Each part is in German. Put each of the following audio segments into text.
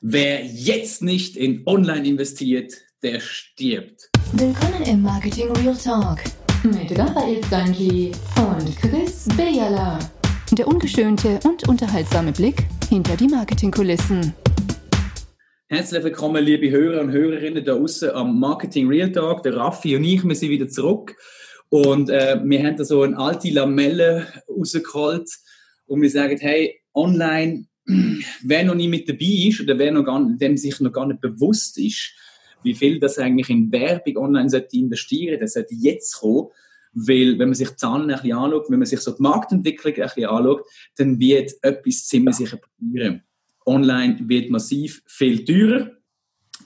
Wer jetzt nicht in Online investiert, der stirbt. Willkommen im Marketing Real Talk mit Raphael Steinli und Chris Bejala. Der ungeschönte und unterhaltsame Blick hinter die Marketingkulissen. Herzlich willkommen, liebe Hörer und Hörerinnen da außen am Marketing Real Talk. Der Raffi und ich, wir sind wieder zurück. Und äh, wir haben da so eine alte Lamelle rausgeholt und wir sagen, hey, online wer noch nie mit dabei ist oder wer noch gar, dem sich noch gar nicht bewusst ist, wie viel das eigentlich in Werbung online sollte investieren, das sollte jetzt kommen, weil wenn man sich die Zahlen ein bisschen anschaut, wenn man sich so die Marktentwicklung ein bisschen anschaut, dann wird etwas ziemlich sicher passieren. Online wird massiv viel teurer.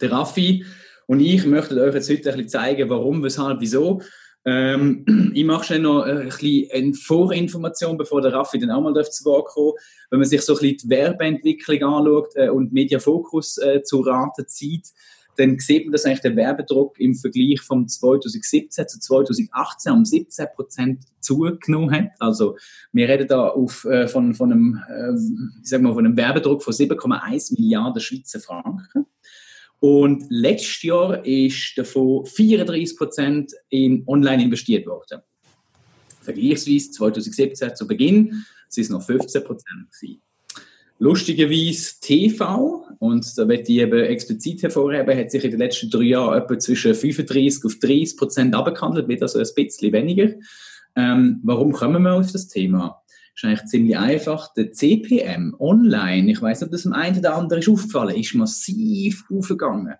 Der Raffi und ich möchten euch jetzt heute ein bisschen zeigen, warum, weshalb, wieso. Ähm, ich mache schnell noch ein bisschen eine Vorinformation, bevor der Raffi dann auch mal zu Wort kommt. Wenn man sich so ein bisschen die Werbeentwicklung anschaut äh, und Mediafokus äh, zu Rate zieht, dann sieht man, dass eigentlich der Werbedruck im Vergleich von 2017 zu 2018 um 17 Prozent zugenommen hat. Also wir reden da auf, äh, von, von, einem, äh, ich sag mal, von einem Werbedruck von 7,1 Milliarden Schweizer Franken. Und letztes Jahr ist davon 34 Prozent in Online investiert worden. Vergleichsweise 2017 zu Beginn sind es noch 15 Prozent Lustigerweise TV, und da wird ich eben explizit hervorheben, hat sich in den letzten drei Jahren etwa zwischen 35 auf 30 Prozent abgehandelt, wird also ein bisschen weniger. Ähm, warum kommen wir auf das Thema? Ist eigentlich ziemlich einfach. Der CPM online, ich weiß nicht, ob das dem einen oder anderen ist aufgefallen, ist massiv aufgegangen.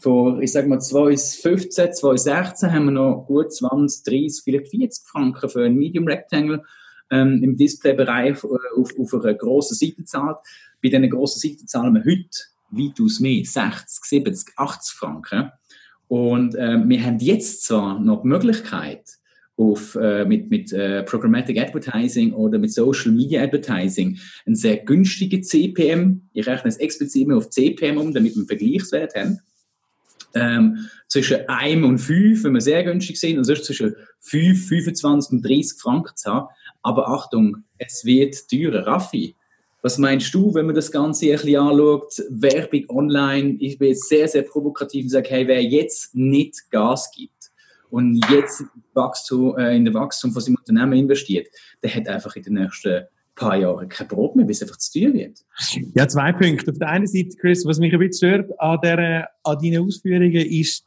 Vor, ich sage mal, 2015, 2016 haben wir noch gut 20, 30, vielleicht 40 Franken für ein Medium Rectangle ähm, im Displaybereich äh, auf, auf einer grossen Seite zahlt. Bei diesen grossen Seiten zahlen wir heute weitaus mehr, 60, 70, 80 Franken. Und äh, wir haben jetzt zwar noch die Möglichkeit, auf, äh, mit, mit äh, Programmatic Advertising oder mit Social Media Advertising einen sehr günstigen CPM. Ich rechne es explizit immer auf CPM um, damit wir einen Vergleichswert haben. Ähm, zwischen 1 und 5, wenn wir sehr günstig sind, und sonst zwischen 5, 25 und 30 Franken zu haben. Aber Achtung, es wird teurer. Raffi, was meinst du, wenn man das Ganze ein bisschen anschaut? Werbung online, ich bin jetzt sehr, sehr provokativ und sage, hey, wer jetzt nicht Gas gibt, und jetzt Wachstum, äh, in den Wachstum von seinem Unternehmen investiert, der hat einfach in den nächsten paar Jahren kein Brot mehr, bis es einfach zu teuer wird. Ja, zwei Punkte. Auf der einen Seite, Chris, was mich ein bisschen stört an, der, an deinen Ausführungen ist,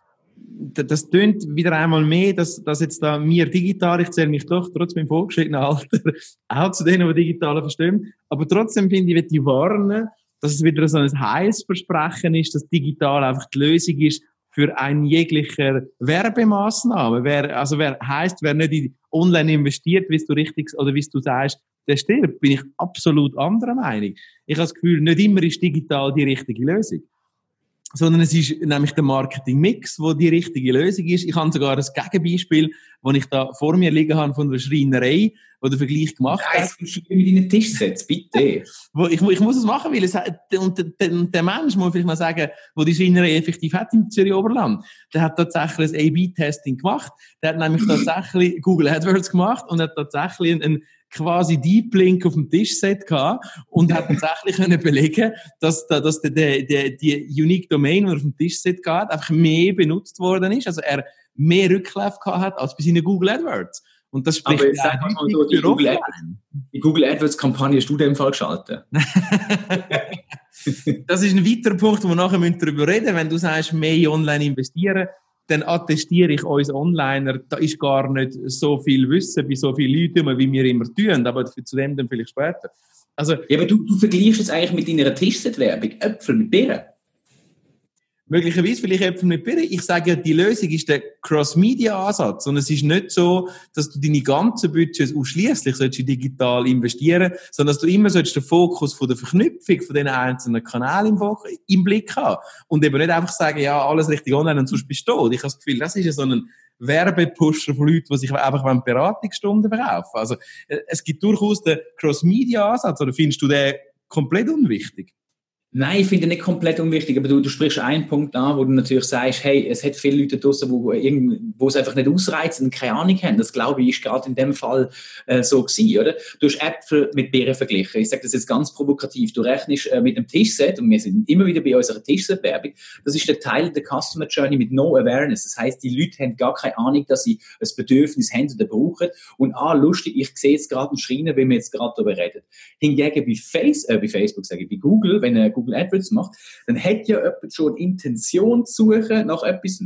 das tönt wieder einmal mehr, dass, dass jetzt da mir digital, ich zähle mich doch trotz meinem vorgeschrittenen Alter auch zu denen, die digital verstehen, aber trotzdem finde ich, ich warnen, dass es wieder so ein Heilsversprechen ist, dass digital einfach die Lösung ist, für ein jeglicher Werbemaßnahme. Wer, also wer heißt, wer nicht in online investiert, wie du richtig oder wie du sagst, der stirbt, bin ich absolut anderer Meinung. Ich habe das Gefühl, nicht immer ist digital die richtige Lösung sondern es ist nämlich der Marketing-Mix, wo die richtige Lösung ist. Ich habe sogar ein Gegenbeispiel, das ich da vor mir liegen habe von der Schreinerei, wo der Vergleich gemacht Nein, hat. Nein, mit deinen Tisch setzt, bitte. wo ich, ich muss es machen, weil es, und der, der Mensch, muss ich mal sagen, wo die Schreinerei effektiv hat im Zürich Oberland, der hat tatsächlich ein A-B-Testing gemacht. Der hat nämlich tatsächlich Google AdWords gemacht und hat tatsächlich einen, quasi Deep Link auf dem Tischset gehabt und hat tatsächlich können belegen, dass, dass die, die, die Unique Domain, die auf dem Tischset geht, einfach mehr benutzt worden ist. Also er mehr Rücklauf gehabt hat als bei seinen Google AdWords. Und das spricht Aber sag mal so, die Google, Ad, die Google AdWords Kampagne hast du in dem Fall geschaltet? das ist ein weiterer Punkt, wo wir nachher darüber reden müssen. Wenn du sagst, mehr online investieren, dann attestiere ich uns Onliner, da ist gar nicht so viel Wissen bei so vielen Leuten, wie wir immer tun, aber zu dem dann vielleicht später. Also, ja, aber du, du vergleichst es eigentlich mit deiner Tischset-Werbung, Äpfel mit Birnen möglicherweise vielleicht Äpfel mit Birnen. Ich sage ja, die Lösung ist der Cross-Media-Ansatz. Und es ist nicht so, dass du deine ganzen Budgets ausschließlich digital investieren sondern dass du immer den Fokus von der Verknüpfung von den einzelnen Kanälen im, im Blick haben. Und eben nicht einfach sagen, ja, alles richtig online und sonst bist du tot. Ich habe das Gefühl, das ist ja so ein Werbepusher von Leuten, die sich einfach Beratungsstunden verkaufen. Also, äh, es gibt durchaus den Cross-Media-Ansatz, oder findest du den komplett unwichtig? Nein, ich finde nicht komplett unwichtig, aber du, du sprichst einen Punkt an, wo du natürlich sagst, hey, es hat viele Leute draußen, wo, wo es einfach nicht ausreizen und keine Ahnung haben. Das glaube ich ist gerade in dem Fall äh, so gewesen, oder? Du hast Äpfel mit Beeren verglichen. Ich sage das jetzt ganz provokativ. Du rechnest äh, mit einem Tischset und wir sind immer wieder bei unserer Tischset-Werbung. Das ist der Teil der Customer Journey mit No Awareness. Das heißt, die Leute haben gar keine Ahnung, dass sie ein Bedürfnis haben oder brauchen. Und ah, lustig, ich sehe jetzt gerade einen Schreiner, wenn wir jetzt gerade darüber reden. Hingegen bei, Face, äh, bei Facebook, sage ich, bei Google, wenn äh, Google AdWords macht, dann hat ja jemand schon Intention zu suchen nach etwas.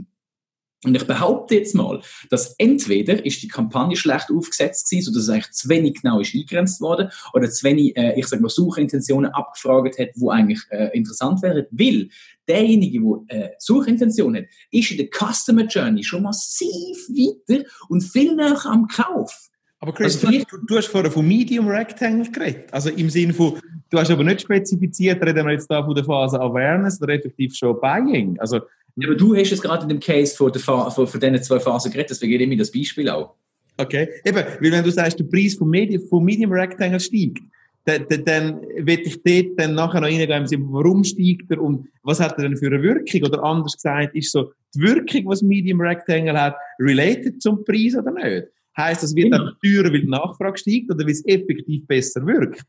Und ich behaupte jetzt mal, dass entweder ist die Kampagne schlecht aufgesetzt gewesen, sodass es eigentlich zu wenig genau ist eingegrenzt worden, oder zu wenig, äh, ich sag mal, Suchintentionen abgefragt hat, wo eigentlich äh, interessant wären, weil derjenige, der äh, Suchintention hat, ist in der Customer Journey schon massiv weiter und viel näher am Kauf. Aber Chris, also du, du, hast vorher von Medium Rectangle geredet. Also im Sinne von, du hast aber nicht spezifiziert, reden wir jetzt da von der Phase Awareness oder effektiv schon Buying. Also, ja, aber du hast es gerade in dem Case von, der von, von diesen zwei Phasen geredet, deswegen gebe ich mir das Beispiel auch. Okay, eben, weil wenn du sagst, der Preis vom Medium, vom Medium Rectangle steigt, dann, dann, dann will ich dort dann nachher noch reingehen, warum steigt er und was hat er denn für eine Wirkung? Oder anders gesagt, ist so die Wirkung, was Medium Rectangle hat, related zum Preis oder nicht? Heißt das, wird genau. einfach teurer, weil die Nachfrage steigt oder weil es effektiv besser wirkt?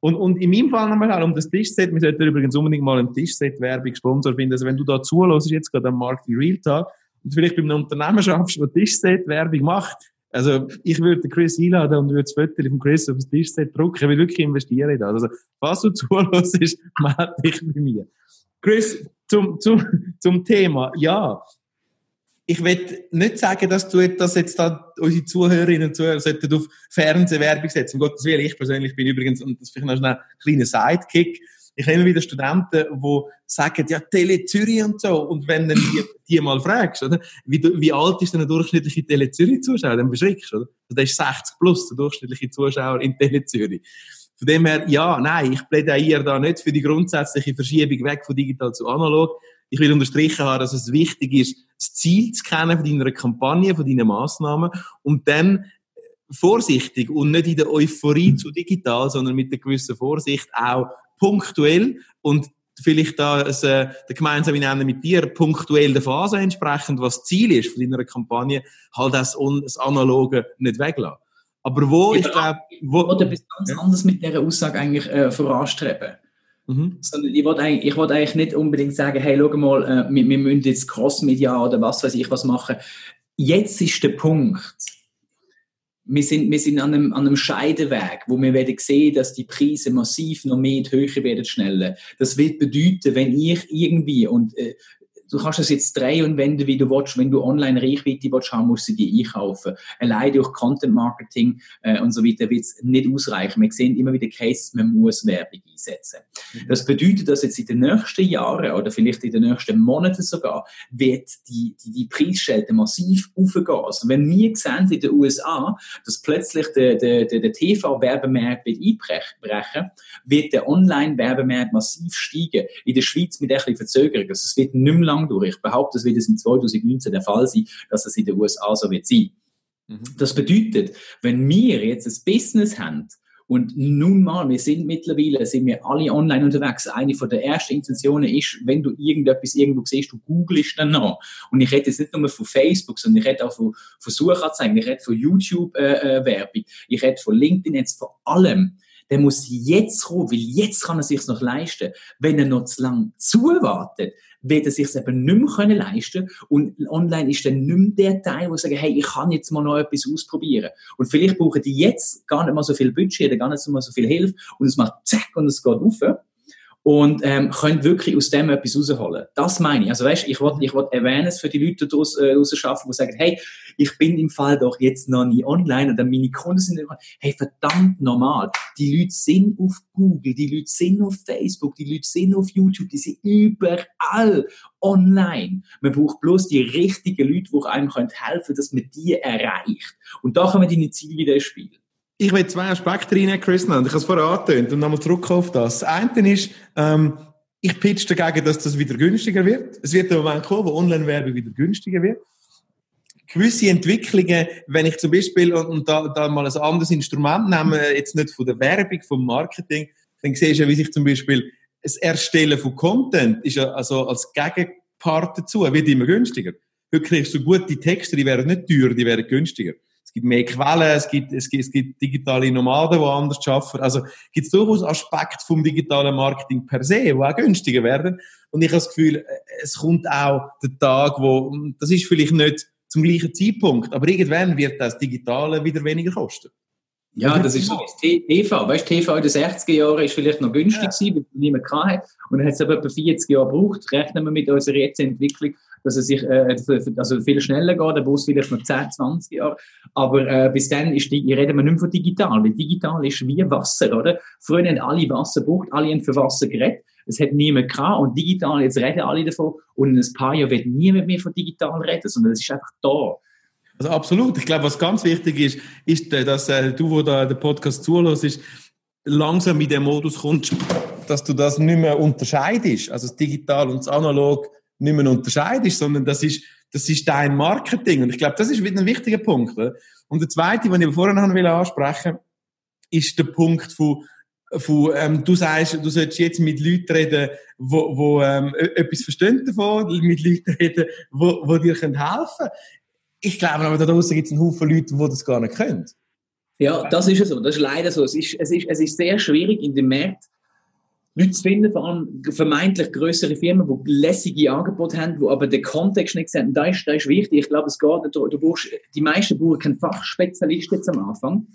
Und, und in meinem Fall nochmal um das Tischset, wir sollten übrigens unbedingt mal einen Tischset-Werbung Sponsor finden. Also wenn du da zuhörst, jetzt gerade am Markt in Realtime und vielleicht bei einem Unternehmen schaffst, das Tischset-Werbung macht, also ich würde Chris einladen und würde das Foto von Chris auf das Tischset drucken. Ich will wirklich investieren in das. Also falls du zuhörst, melde dich bei mir. Chris, zum, zum, zum Thema. Ja, ich will nicht sagen, dass du dass jetzt da unsere Zuhörerinnen und Zuhörer sollten auf Fernsehwerbung setzen. Um Gottes Willen, ich persönlich bin übrigens, und das ist vielleicht noch ein kleiner Sidekick, ich habe immer wieder Studenten, die sagen, ja, Tele Zürich und so. Und wenn du die, die mal fragst, oder? Wie, wie alt ist denn ein durchschnittlicher Tele Zürich Zuschauer? Dann beschreckst du, oder? Also, der ist 60 plus, der durchschnittliche Zuschauer in Tele Zürich. Von dem her, ja, nein, ich plädiere da nicht für die grundsätzliche Verschiebung weg von digital zu analog. Ich will unterstrichen haben, dass es wichtig ist, das Ziel zu kennen von deiner Kampagne, von deinen Massnahmen und dann vorsichtig und nicht in der Euphorie zu digital, sondern mit einer gewissen Vorsicht auch punktuell und vielleicht da äh, der gemeinsame Nenner mit dir punktuell der Phase entsprechend, was das Ziel ist von deiner Kampagne, halt das, das Analoge nicht weglassen. Aber wo, ich glaube... Wo, oder etwas ganz ja. anderes mit dieser Aussage eigentlich äh, voranstreben. Mhm. Sondern ich wollte eigentlich, ich wollte eigentlich nicht unbedingt sagen, hey, schau mal, äh, wir, wir müssen jetzt Crossmedia oder was weiß ich was machen. Jetzt ist der Punkt, wir sind, wir sind an einem, an einem Scheideweg, wo wir werden sehen, dass die Preise massiv noch mehr in die Höhe werden schneller. Das wird bedeuten, wenn ich irgendwie, und äh, du kannst es jetzt drehen und wenden, wie du willst. Wenn du online Reichweite willst haben, musst du die einkaufen. Allein durch Content Marketing äh, und so weiter wird es nicht ausreichen. Wir sehen immer wieder Cases, man muss Werbung einsetzen. Mhm. Das bedeutet, dass jetzt in den nächsten Jahren oder vielleicht in den nächsten Monaten sogar wird die, die, die Preisschelte massiv aufgehen. Also wenn wir sehen in den USA, dass plötzlich der, der, der, der TV-Werbemarkt wird einbrechen, wird der Online-Werbemarkt massiv steigen. In der Schweiz mit ein bisschen Verzögerung. Also es wird nicht mehr lang durch. Ich behaupte, es wird es im 2019 der Fall sein, dass es in den USA so wird sein. Mhm. Das bedeutet, wenn wir jetzt ein Business haben, und nun mal, wir sind mittlerweile, sind wir alle online unterwegs. Eine von der ersten Intentionen ist, wenn du irgendetwas irgendwo siehst, du googelst dann noch. Und ich rede jetzt nicht nur von Facebook, sondern ich rede auch von, von Suchanzeigen, ich rede von YouTube-Werbung, äh, äh ich rede von LinkedIn, jetzt von allem der muss jetzt kommen, weil jetzt kann er sich noch leisten. Wenn er noch zu lang zuwartet, wird er sich eben nicht mehr können leisten und online ist dann nicht mehr der Teil, wo sagen, hey, ich kann jetzt mal noch etwas ausprobieren. Und vielleicht brauchen die jetzt gar nicht mal so viel Budget, gar nicht mal so viel Hilfe und es macht zack und es geht auf und ähm, könnt wirklich aus dem etwas rausholen. Das meine ich. Also weißt, ich wollte ich wollt Awareness für die Leute daraus äh, schaffen, die sagen, hey, ich bin im Fall doch jetzt noch nie online und dann meine Kunden sind nicht Hey, verdammt normal. Die Leute sind auf Google, die Leute sind auf Facebook, die Leute sind auf YouTube, die sind überall online. Man braucht bloß die richtigen Leute, die einem helfen können, dass man die erreicht. Und da kommen deine Ziele wieder ins Spiel. Ich will zwei Aspekte reinnehmen, Chris, und ich habe es vorher angetönt und nochmal zurück auf das. Das eine ist, ähm, ich pitch dagegen, dass das wieder günstiger wird. Es wird der Moment kommen, wo Online-Werbung wieder günstiger wird. Gewisse Entwicklungen, wenn ich zum Beispiel, und, und da, da mal ein anderes Instrument nehme, jetzt nicht von der Werbung, vom Marketing, dann siehst du ja, wie sich zum Beispiel das Erstellen von Content ist ja also als Gegenpart dazu, wird immer günstiger. Heute kriegst du gute Texte, die werden nicht teuer, die werden günstiger. Es gibt mehr Quellen, es gibt, es gibt, es gibt digitale Nomaden, die anders arbeiten. Also gibt es durchaus Aspekte vom digitalen Marketing per se, die auch günstiger werden. Und ich habe das Gefühl, es kommt auch der Tag, wo, das ist vielleicht nicht zum gleichen Zeitpunkt, aber irgendwann wird das Digitale wieder weniger kosten. Ja, das ist so TV. Weißt du, TV in den 60er Jahren ist vielleicht noch günstig ja. gewesen, weil es niemand hatte. Und dann hat es aber etwa 40 Jahre gebraucht. Rechnen wir mit unserer jetzigen Entwicklung, dass es sich äh, also viel schneller geht, der Bus vielleicht noch 10, 20 Jahre. Aber äh, bis dann ist die, reden wir nicht mehr von digital, weil digital ist wie Wasser, oder? Früher haben alle Wasser gebraucht, alle haben für Wasser geredet. Es hat niemand gehabt und digital, jetzt reden alle davon und in ein paar Jahren wird niemand mehr von digital reden, sondern es ist einfach da. Also absolut. Ich glaube, was ganz wichtig ist, ist, äh, dass äh, du, wo da den Podcast zuhörst, langsam in den Modus kommst, dass du das nicht mehr unterscheidest, also das Digital und das Analog nicht mehr unterscheidest, sondern das ist, das ist dein Marketing. Und ich glaube, das ist wieder ein wichtiger Punkt. Oder? Und der zweite, den ich vorhin noch ansprechen will, ist der Punkt von, von ähm, du sagst, du solltest jetzt mit Leuten reden, wo, wo ähm, etwas verstehen davon, mit Leuten reden, wo, wo dir helfen können ich glaube aber da draußen gibt es einen Haufen Leute, die das gar nicht können. Ja, das ist so. Das ist leider so. Es ist, es ist, es ist sehr schwierig in dem Markt, Leute zu finden, vor allem vermeintlich größere Firmen, die lässige Angebote haben, die aber den Kontext nicht sehen. Da ist, das ist wichtig. Ich glaube, es geht, du, du brauchst, die meisten brauchen keinen Fachspezialist jetzt am Anfang,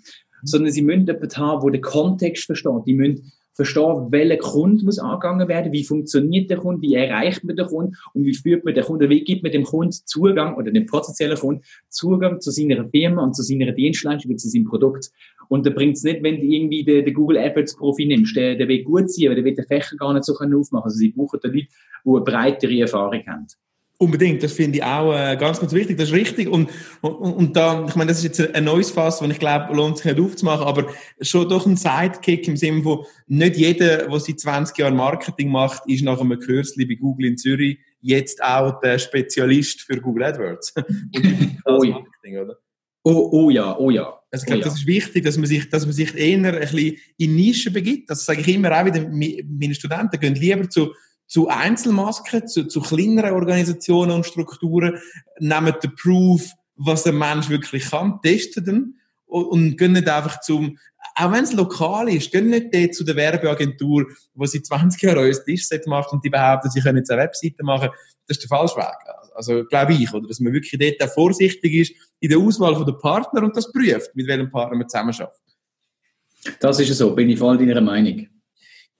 sondern sie müssen jemanden haben, der den Kontext versteht. Die müssen verstehen, welcher Kunde muss angegangen werden, wie funktioniert der Kunde, wie erreicht man den Kunden und wie führt man den Kunden, wie gibt man dem Kunden Zugang oder dem potenziellen Kunden Zugang zu seiner Firma und zu seiner Dienstleistung, zu seinem Produkt. Und da bringt es nicht, wenn du irgendwie den, den Google AdWords Profi nimmst, der, der will gut sein, aber der will den Fächer gar nicht so aufmachen. Also sie brauchen da Leute, die eine breitere Erfahrung haben. Unbedingt, das finde ich auch äh, ganz, ganz wichtig. Das ist richtig. Und, und, und da, ich meine, das ist jetzt ein neues Fass, das ich glaube, lohnt sich nicht aufzumachen, aber schon doch ein Sidekick im Sinne von, nicht jeder, der seit 20 Jahren Marketing macht, ist nach einem Kürzli bei Google in Zürich jetzt auch der Spezialist für Google AdWords. oh, ja. Oh, oh, ja, oh ja. Also ich glaube, oh, ja. das ist wichtig, dass man sich, dass man sich eher ein bisschen in Nischen begibt. Das sage ich immer auch wieder meine Studenten, gehen lieber zu zu Einzelmasken, zu, zu kleineren Organisationen und Strukturen, nehmen den Proof, was ein Mensch wirklich kann, testen den und, und gehen nicht einfach zum, auch wenn es lokal ist, gehen nicht dort zu der Werbeagentur, wo sie 20 Jahre ein Tischset macht und die behaupten, sie können jetzt eine Webseite machen. Das ist der falsche Weg. Also, glaube ich, oder? Dass man wirklich dort auch vorsichtig ist in der Auswahl der Partner und das prüft, mit welchem Partner man zusammenarbeitet. Das ist so, bin ich voll deiner Meinung.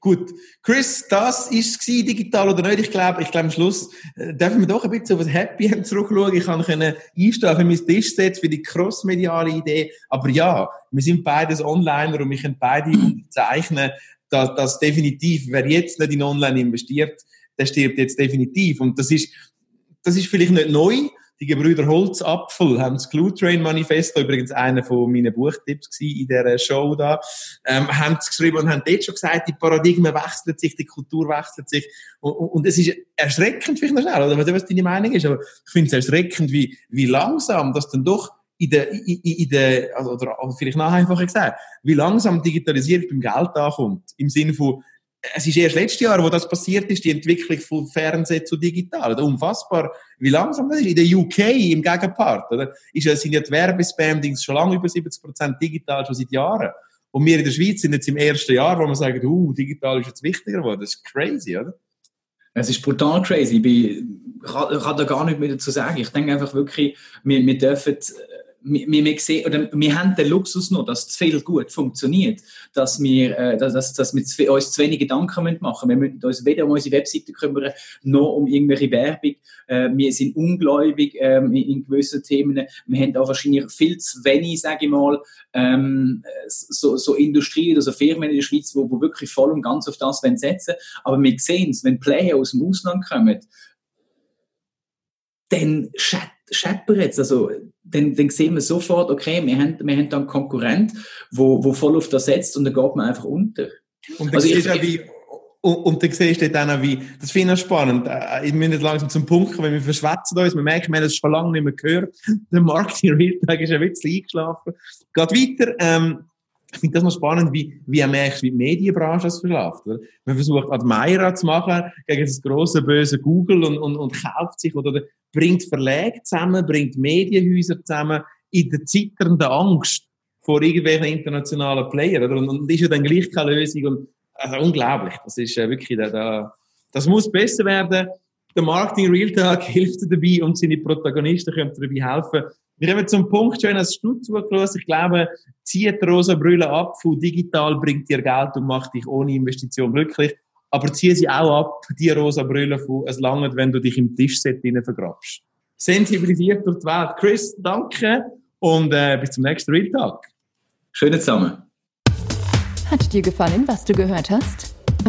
Gut. Chris, das ist es digital oder nicht? Ich glaube, ich glaube, am Schluss äh, dürfen wir doch ein bisschen auf das Happy End zurückschauen. Ich kann können einstehen für mein Tischset, für die crossmediale Idee. Aber ja, wir sind beides Onliner und wir können beide unterzeichnen, dass, dass definitiv, wer jetzt nicht in Online investiert, der stirbt jetzt definitiv. Und das ist, das ist vielleicht nicht neu, die Gebrüder Holzapfel haben das Glue Train Manifesto, übrigens einer von meinen Buchtipps in dieser Show da, ähm, haben es geschrieben und haben dort schon gesagt, die Paradigmen wechseln sich, die Kultur wechselt sich. Und, es ist erschreckend, vielleicht noch schnell, oder was, was deine Meinung ist, aber ich finde es erschreckend, wie, wie langsam das dann doch in der, in, in der, also, oder vielleicht noch einfacher gesagt, wie langsam Digitalisierung beim Geld ankommt. Im Sinne von, es ist erst letztes Jahr, wo das passiert ist, die Entwicklung von Fernsehen zu digital. Oder? Unfassbar, wie langsam das ist. In der UK, im Gegenpart, oder? Ist, sind ja die Werbespam-Dings schon lange über 70% digital, schon seit Jahren. Und wir in der Schweiz sind jetzt im ersten Jahr, wo wir sagen, uh, digital ist jetzt wichtiger geworden. Das ist crazy, oder? Es ist brutal crazy. Ich, bin, ich kann da gar nicht mehr dazu sagen. Ich denke einfach wirklich, wir, wir dürfen wir, wir, sehen, oder wir haben den Luxus noch, dass es viel gut funktioniert, dass wir, äh, dass, dass wir uns zu wenig Gedanken machen müssen. Wir müssen uns weder um unsere Webseite kümmern, noch um irgendwelche Werbung. Äh, wir sind ungläubig ähm, in, gewissen Themen. Wir haben auch wahrscheinlich viel zu wenig, sage ich mal, ähm, so, so Industrie oder so Firmen in der Schweiz, wo wirklich voll und ganz auf das setzen Aber wir sehen es, wenn Player aus dem Ausland kommen, dann scheppert es. Also, dann, dann sehen wir sofort, okay, wir haben, wir haben da einen Konkurrent, wo, wo voll auf das setzt und dann geht man einfach unter. Und also ich, ja wie, und, und dann siehst du dann auch, wie, das finde ich spannend. Äh, ich muss jetzt langsam zum Punkt kommen, wenn wir verschwätzen uns, wir merken, wir haben es schon lange nicht mehr gehört. Der Marketing Realtag ist ein bisschen eingeschlafen. Geht weiter, ähm, ich finde das noch spannend, wie, wie merkst, wie die Medienbranche das verschlaft. Oder? Man versucht Admira zu machen gegen das große böse Google und, und, und kauft sich oder, bringt Verlage zusammen, bringt Medienhäuser zusammen in der zitternden Angst vor irgendwelchen internationalen Playern. Oder? Und, und ist ja dann gleich keine Lösung. Und, also unglaublich. Das ist äh, wirklich, da, da, das muss besser werden. Der Marketing Real Talk hilft dabei und seine Protagonisten können dabei helfen, wir kommen zum Punkt, schön hast du zugelassen. Ich glaube, zieht die rosa Brille ab, von digital bringt dir Geld und macht dich ohne Investition glücklich. Aber zieh sie auch ab, die rosa Brille von, es langt, wenn du dich im Tischset vergrabst. Sensibilisiert durch die Welt. Chris, danke und äh, bis zum nächsten Real Talk. Schöne zusammen. Hat dir gefallen, was du gehört hast?